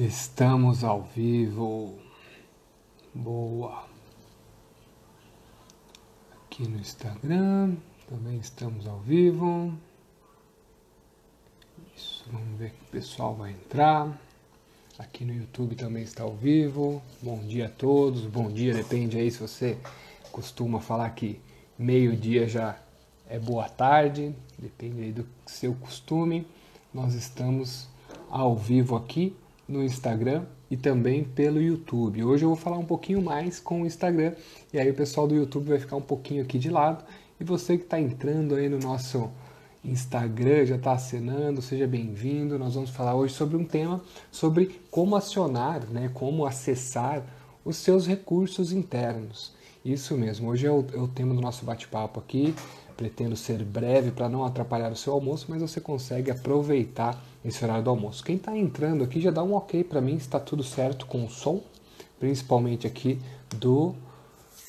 Estamos ao vivo. Boa. Aqui no Instagram também estamos ao vivo. Isso, vamos ver que o pessoal vai entrar. Aqui no YouTube também está ao vivo. Bom dia a todos. Bom dia, depende aí se você costuma falar que meio-dia já é boa tarde, depende aí do seu costume. Nós estamos ao vivo aqui no Instagram e também pelo YouTube. Hoje eu vou falar um pouquinho mais com o Instagram e aí o pessoal do YouTube vai ficar um pouquinho aqui de lado e você que está entrando aí no nosso Instagram, já está acenando, seja bem-vindo. Nós vamos falar hoje sobre um tema sobre como acionar, né, como acessar os seus recursos internos. Isso mesmo, hoje é o, é o tema do nosso bate-papo aqui. Pretendo ser breve para não atrapalhar o seu almoço, mas você consegue aproveitar esse horário do almoço. Quem está entrando aqui já dá um ok para mim está tudo certo com o som, principalmente aqui do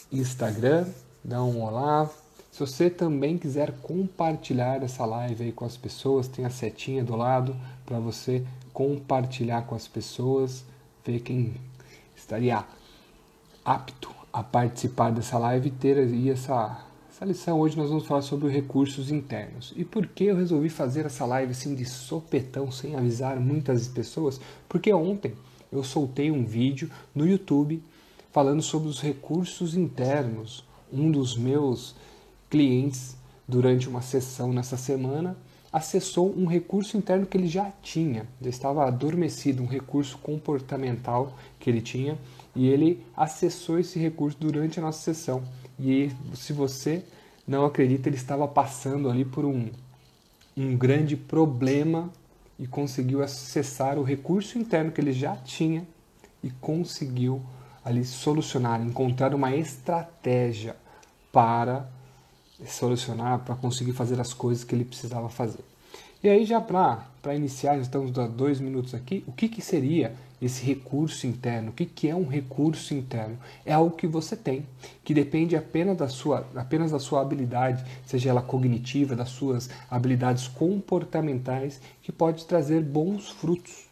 Instagram. Dá um olá. Se você também quiser compartilhar essa live aí com as pessoas, tem a setinha do lado para você compartilhar com as pessoas, ver quem estaria apto a participar dessa live e ter aí essa essa lição hoje nós vamos falar sobre recursos internos. E por que eu resolvi fazer essa live assim de sopetão, sem avisar muitas pessoas? Porque ontem eu soltei um vídeo no YouTube falando sobre os recursos internos. Um dos meus clientes, durante uma sessão nessa semana, acessou um recurso interno que ele já tinha, já estava adormecido, um recurso comportamental que ele tinha, e ele acessou esse recurso durante a nossa sessão. E se você não acredita, ele estava passando ali por um, um grande problema e conseguiu acessar o recurso interno que ele já tinha e conseguiu ali solucionar, encontrar uma estratégia para solucionar, para conseguir fazer as coisas que ele precisava fazer. E aí já para iniciar, já estamos dois minutos aqui, o que, que seria esse recurso interno. O que, que é um recurso interno? É algo que você tem, que depende apenas da sua, apenas da sua habilidade, seja ela cognitiva, das suas habilidades comportamentais, que pode trazer bons frutos.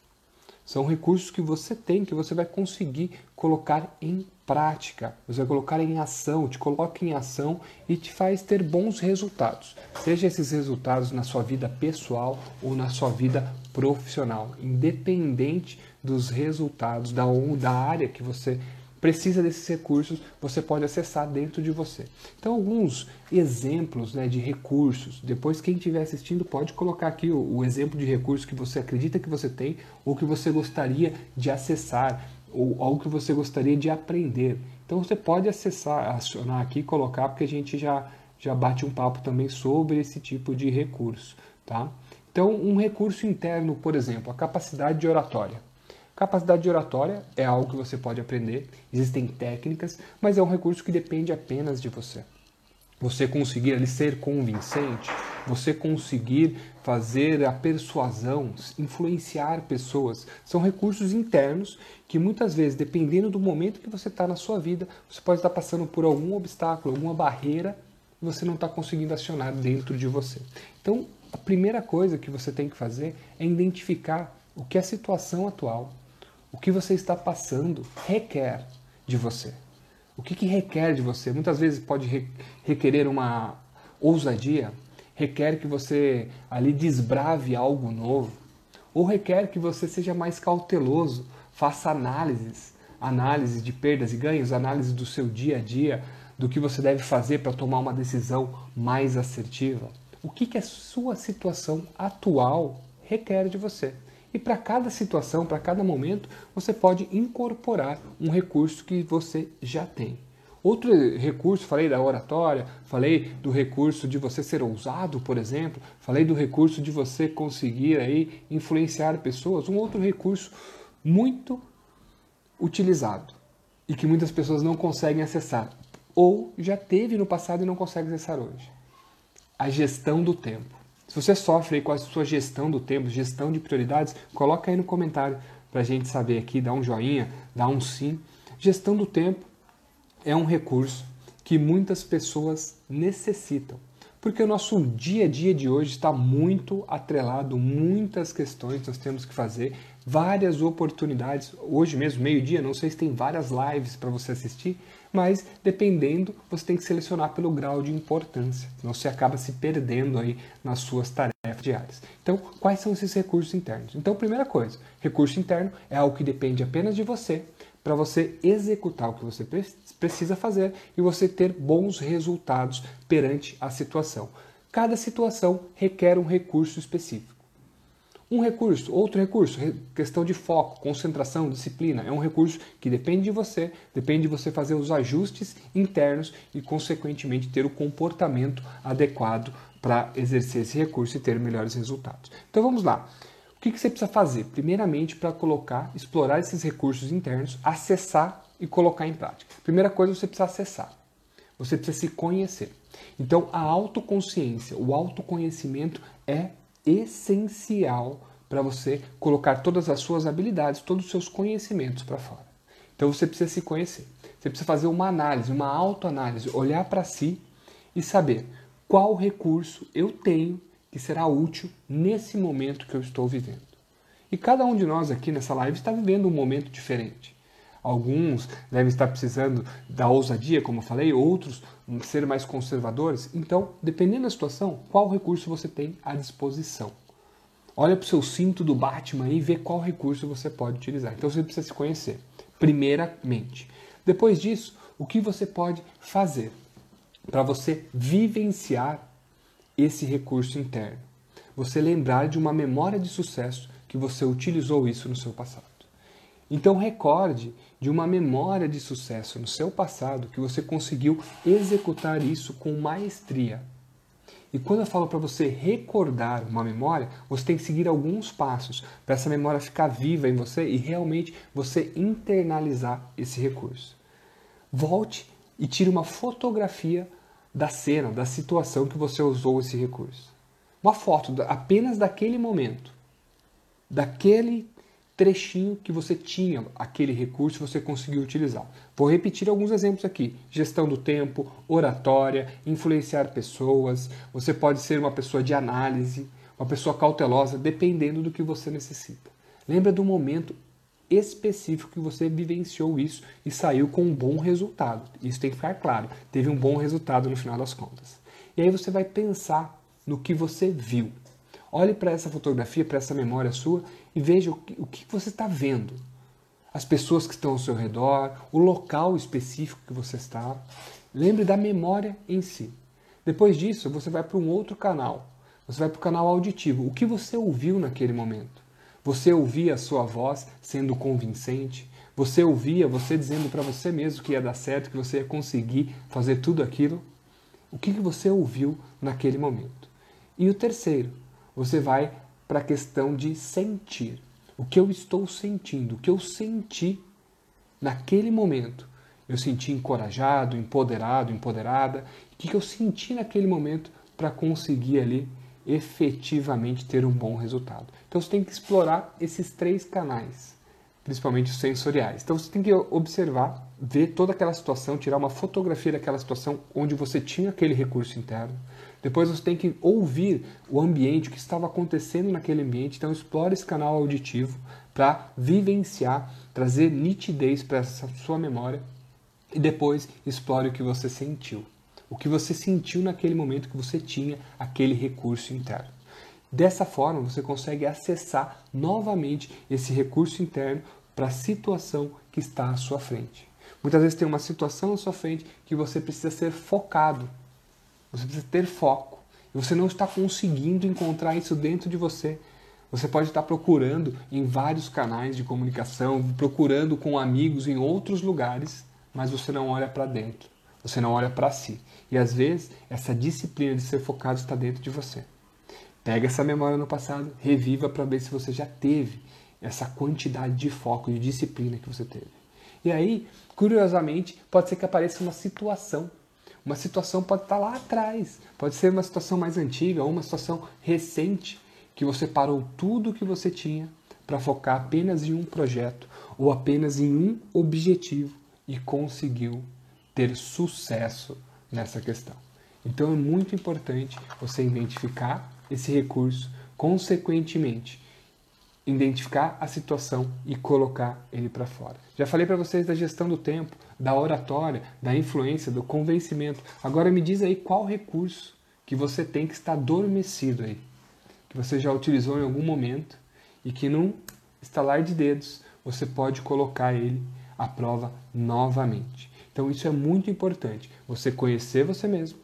São recursos que você tem, que você vai conseguir colocar em prática, você vai colocar em ação, te coloca em ação e te faz ter bons resultados. Seja esses resultados na sua vida pessoal ou na sua vida profissional, independente dos resultados da, da área que você precisa desses recursos, você pode acessar dentro de você. Então, alguns exemplos né, de recursos. Depois, quem estiver assistindo pode colocar aqui o, o, exemplo de recurso que você acredita que você tem ou que você gostaria de acessar ou algo que você gostaria de aprender. Então, você pode acessar, acionar aqui colocar, porque a gente já, já bate um papo também sobre esse tipo de recurso. Tá? Então, um recurso interno, por exemplo, a capacidade de oratória. Capacidade de oratória é algo que você pode aprender, existem técnicas, mas é um recurso que depende apenas de você. Você conseguir ali ser convincente, você conseguir fazer a persuasão, influenciar pessoas, são recursos internos que muitas vezes, dependendo do momento que você está na sua vida, você pode estar passando por algum obstáculo, alguma barreira e você não está conseguindo acionar dentro de você. Então, a primeira coisa que você tem que fazer é identificar o que é a situação atual, o que você está passando requer de você. O que, que requer de você? Muitas vezes pode re requerer uma ousadia, requer que você ali desbrave algo novo, ou requer que você seja mais cauteloso, faça análises, análise de perdas e ganhos, análise do seu dia a dia, do que você deve fazer para tomar uma decisão mais assertiva. O que, que a sua situação atual requer de você? E para cada situação, para cada momento, você pode incorporar um recurso que você já tem. Outro recurso, falei da oratória, falei do recurso de você ser ousado, por exemplo, falei do recurso de você conseguir aí influenciar pessoas. Um outro recurso muito utilizado e que muitas pessoas não conseguem acessar ou já teve no passado e não consegue acessar hoje. A gestão do tempo. Se você sofre com a sua gestão do tempo, gestão de prioridades, coloca aí no comentário para a gente saber aqui, dá um joinha, dá um sim. Gestão do tempo é um recurso que muitas pessoas necessitam. Porque o nosso dia a dia de hoje está muito atrelado, muitas questões nós temos que fazer, várias oportunidades. Hoje mesmo, meio-dia, não sei se tem várias lives para você assistir, mas dependendo, você tem que selecionar pelo grau de importância, senão você acaba se perdendo aí nas suas tarefas diárias. Então, quais são esses recursos internos? Então, primeira coisa, recurso interno é algo que depende apenas de você para você executar o que você precisa fazer e você ter bons resultados perante a situação. Cada situação requer um recurso específico. Um recurso, outro recurso, questão de foco, concentração, disciplina, é um recurso que depende de você, depende de você fazer os ajustes internos e, consequentemente, ter o comportamento adequado para exercer esse recurso e ter melhores resultados. Então vamos lá. O que, você precisa fazer? Primeiramente, para colocar, explorar esses recursos internos, acessar e colocar em prática. Primeira coisa, você precisa acessar. Você precisa se conhecer. Então, a autoconsciência, o autoconhecimento é essencial para você colocar todas as suas habilidades, todos os seus conhecimentos para fora. Então, você precisa se conhecer. Você precisa fazer uma análise, uma autoanálise, olhar para si e saber qual recurso eu tenho que será útil nesse momento que eu estou vivendo. E cada um de nós aqui nessa live está vivendo um momento diferente. Alguns devem estar precisando da ousadia, como eu falei, outros ser mais conservadores. Então, dependendo da situação, qual recurso você tem à disposição? Olha para o seu cinto do Batman e vê qual recurso você pode utilizar. Então você precisa se conhecer, primeiramente. Depois disso, o que você pode fazer para você vivenciar esse recurso interno. Você lembrar de uma memória de sucesso que você utilizou isso no seu passado. Então recorde de uma memória de sucesso no seu passado que você conseguiu executar isso com maestria. E quando eu falo para você recordar uma memória, você tem que seguir alguns passos para essa memória ficar viva em você e realmente você internalizar esse recurso. Volte e tire uma fotografia da cena, da situação que você usou esse recurso. Uma foto apenas daquele momento, daquele trechinho que você tinha aquele recurso você conseguiu utilizar. Vou repetir alguns exemplos aqui: gestão do tempo, oratória, influenciar pessoas. Você pode ser uma pessoa de análise, uma pessoa cautelosa, dependendo do que você necessita. Lembra do momento específico que você vivenciou isso e saiu com um bom resultado. Isso tem que ficar claro. Teve um bom resultado no final das contas. E aí você vai pensar no que você viu. Olhe para essa fotografia, para essa memória sua e veja o que, o que você está vendo. As pessoas que estão ao seu redor, o local específico que você está. Lembre da memória em si. Depois disso, você vai para um outro canal. Você vai para o canal auditivo. O que você ouviu naquele momento? Você ouvia a sua voz sendo convincente? Você ouvia você dizendo para você mesmo que ia dar certo, que você ia conseguir fazer tudo aquilo? O que, que você ouviu naquele momento? E o terceiro, você vai para a questão de sentir. O que eu estou sentindo, o que eu senti naquele momento. Eu senti encorajado, empoderado, empoderada. O que, que eu senti naquele momento para conseguir ali efetivamente ter um bom resultado. Então você tem que explorar esses três canais, principalmente os sensoriais. Então você tem que observar, ver toda aquela situação, tirar uma fotografia daquela situação onde você tinha aquele recurso interno. Depois você tem que ouvir o ambiente, o que estava acontecendo naquele ambiente. Então explore esse canal auditivo para vivenciar, trazer nitidez para essa sua memória e depois explore o que você sentiu o que você sentiu naquele momento que você tinha aquele recurso interno. Dessa forma, você consegue acessar novamente esse recurso interno para a situação que está à sua frente. Muitas vezes tem uma situação à sua frente que você precisa ser focado. Você precisa ter foco. E você não está conseguindo encontrar isso dentro de você. Você pode estar procurando em vários canais de comunicação, procurando com amigos em outros lugares, mas você não olha para dentro. Você não olha para si. E às vezes, essa disciplina de ser focado está dentro de você. Pega essa memória no passado, reviva para ver se você já teve essa quantidade de foco, de disciplina que você teve. E aí, curiosamente, pode ser que apareça uma situação. Uma situação pode estar lá atrás, pode ser uma situação mais antiga ou uma situação recente que você parou tudo o que você tinha para focar apenas em um projeto ou apenas em um objetivo e conseguiu ter sucesso nessa questão. Então é muito importante você identificar esse recurso, consequentemente, identificar a situação e colocar ele para fora. Já falei para vocês da gestão do tempo, da oratória, da influência, do convencimento. Agora me diz aí qual recurso que você tem que estar adormecido aí, que você já utilizou em algum momento e que num estalar de dedos você pode colocar ele à prova novamente. Então isso é muito importante, você conhecer você mesmo.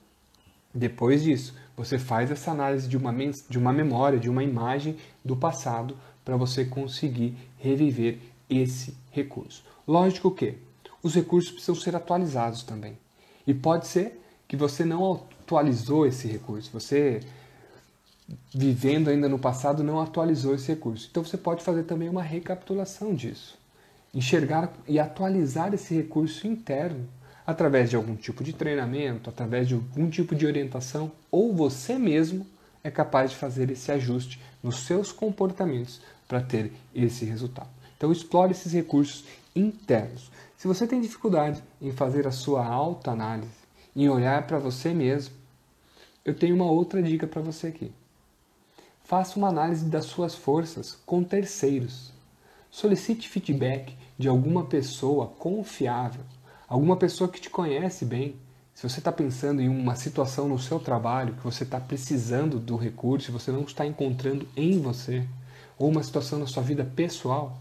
Depois disso, você faz essa análise de uma, de uma memória, de uma imagem do passado para você conseguir reviver esse recurso. Lógico que os recursos precisam ser atualizados também. E pode ser que você não atualizou esse recurso, você vivendo ainda no passado não atualizou esse recurso. Então você pode fazer também uma recapitulação disso. Enxergar e atualizar esse recurso interno através de algum tipo de treinamento, através de algum tipo de orientação, ou você mesmo é capaz de fazer esse ajuste nos seus comportamentos para ter esse resultado. Então explore esses recursos internos. Se você tem dificuldade em fazer a sua autoanálise, em olhar para você mesmo, eu tenho uma outra dica para você aqui. Faça uma análise das suas forças com terceiros. Solicite feedback de alguma pessoa confiável, alguma pessoa que te conhece bem. Se você está pensando em uma situação no seu trabalho que você está precisando do recurso você não está encontrando em você, ou uma situação na sua vida pessoal,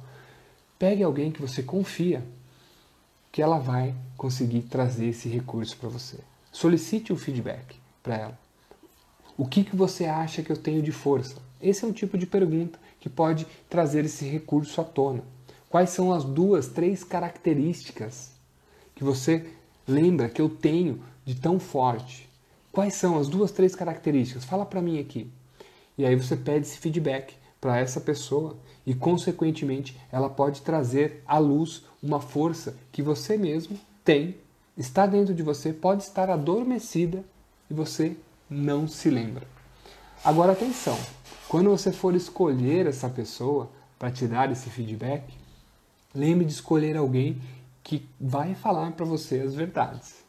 pegue alguém que você confia, que ela vai conseguir trazer esse recurso para você. Solicite um feedback para ela. O que, que você acha que eu tenho de força? Esse é um tipo de pergunta que pode trazer esse recurso à tona. Quais são as duas, três características que você lembra que eu tenho de tão forte? Quais são as duas, três características? Fala para mim aqui. E aí você pede esse feedback para essa pessoa e, consequentemente, ela pode trazer à luz uma força que você mesmo tem, está dentro de você, pode estar adormecida e você não se lembra. Agora atenção, quando você for escolher essa pessoa para te dar esse feedback, lembre de escolher alguém que vai falar para você as verdades.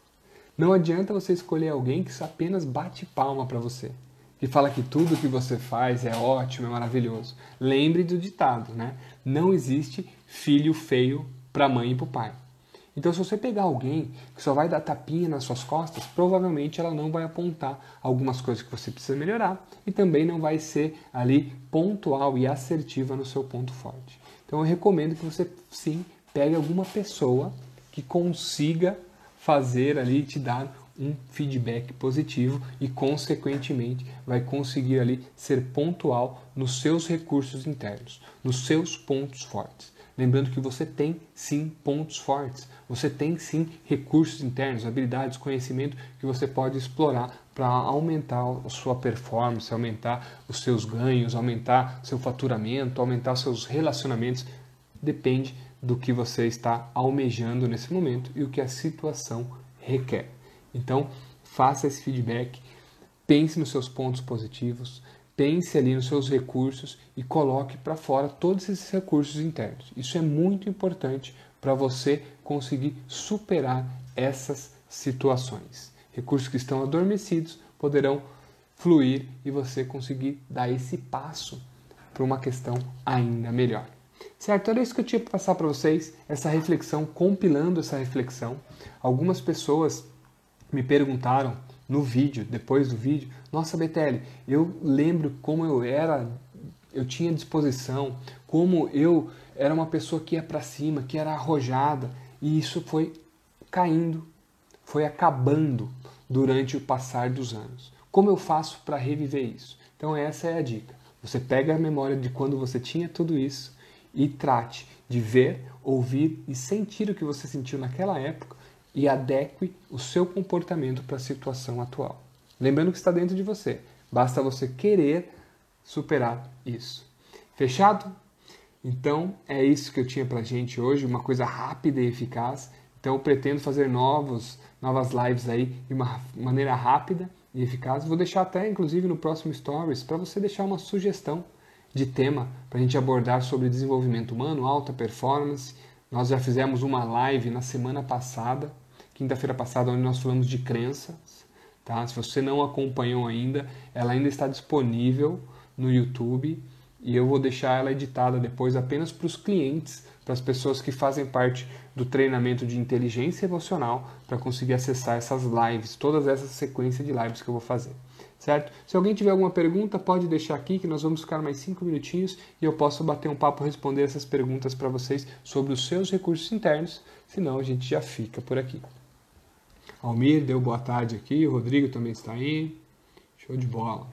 Não adianta você escolher alguém que apenas bate palma para você, que fala que tudo que você faz é ótimo, é maravilhoso. Lembre do ditado, né? Não existe filho feio para mãe e para pai. Então, se você pegar alguém que só vai dar tapinha nas suas costas, provavelmente ela não vai apontar algumas coisas que você precisa melhorar e também não vai ser ali pontual e assertiva no seu ponto forte. Então, eu recomendo que você sim pegue alguma pessoa que consiga fazer ali te dar um feedback positivo e consequentemente vai conseguir ali ser pontual nos seus recursos internos, nos seus pontos fortes. Lembrando que você tem sim pontos fortes, você tem sim recursos internos, habilidades, conhecimento que você pode explorar para aumentar a sua performance, aumentar os seus ganhos, aumentar seu faturamento, aumentar seus relacionamentos. Depende do que você está almejando nesse momento e o que a situação requer. Então, faça esse feedback, pense nos seus pontos positivos, pense ali nos seus recursos e coloque para fora todos esses recursos internos. Isso é muito importante para você conseguir superar essas situações. Recursos que estão adormecidos poderão fluir e você conseguir dar esse passo para uma questão ainda melhor. Certo? Era isso que eu tinha para passar para vocês, essa reflexão, compilando essa reflexão. Algumas pessoas me perguntaram no vídeo, depois do vídeo, nossa Betelli, eu lembro como eu era, eu tinha disposição, como eu era uma pessoa que ia para cima, que era arrojada, e isso foi caindo, foi acabando durante o passar dos anos. Como eu faço para reviver isso? Então essa é a dica. Você pega a memória de quando você tinha tudo isso e trate de ver, ouvir e sentir o que você sentiu naquela época e adeque o seu comportamento para a situação atual. Lembrando que está dentro de você, basta você querer superar isso. Fechado? Então é isso que eu tinha para gente hoje, uma coisa rápida e eficaz. Então eu pretendo fazer novos, novas lives aí de uma maneira rápida e eficaz. Vou deixar até inclusive no próximo Stories para você deixar uma sugestão de tema para a gente abordar sobre desenvolvimento humano, alta performance. Nós já fizemos uma live na semana passada quinta-feira passada, onde nós falamos de crenças. Tá? Se você não acompanhou ainda, ela ainda está disponível no YouTube e eu vou deixar ela editada depois apenas para os clientes, para as pessoas que fazem parte do treinamento de inteligência emocional, para conseguir acessar essas lives, todas essas sequências de lives que eu vou fazer. Certo? Se alguém tiver alguma pergunta, pode deixar aqui que nós vamos ficar mais cinco minutinhos e eu posso bater um papo responder essas perguntas para vocês sobre os seus recursos internos, senão a gente já fica por aqui. Almir deu boa tarde aqui, o Rodrigo também está aí. Show de bola.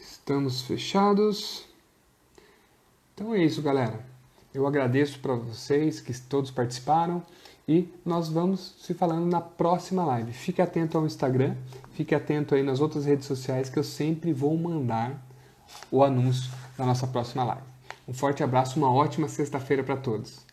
Estamos fechados. Então é isso, galera. Eu agradeço para vocês que todos participaram e nós vamos se falando na próxima live. Fique atento ao Instagram, fique atento aí nas outras redes sociais que eu sempre vou mandar o anúncio da nossa próxima live. Um forte abraço, uma ótima sexta-feira para todos.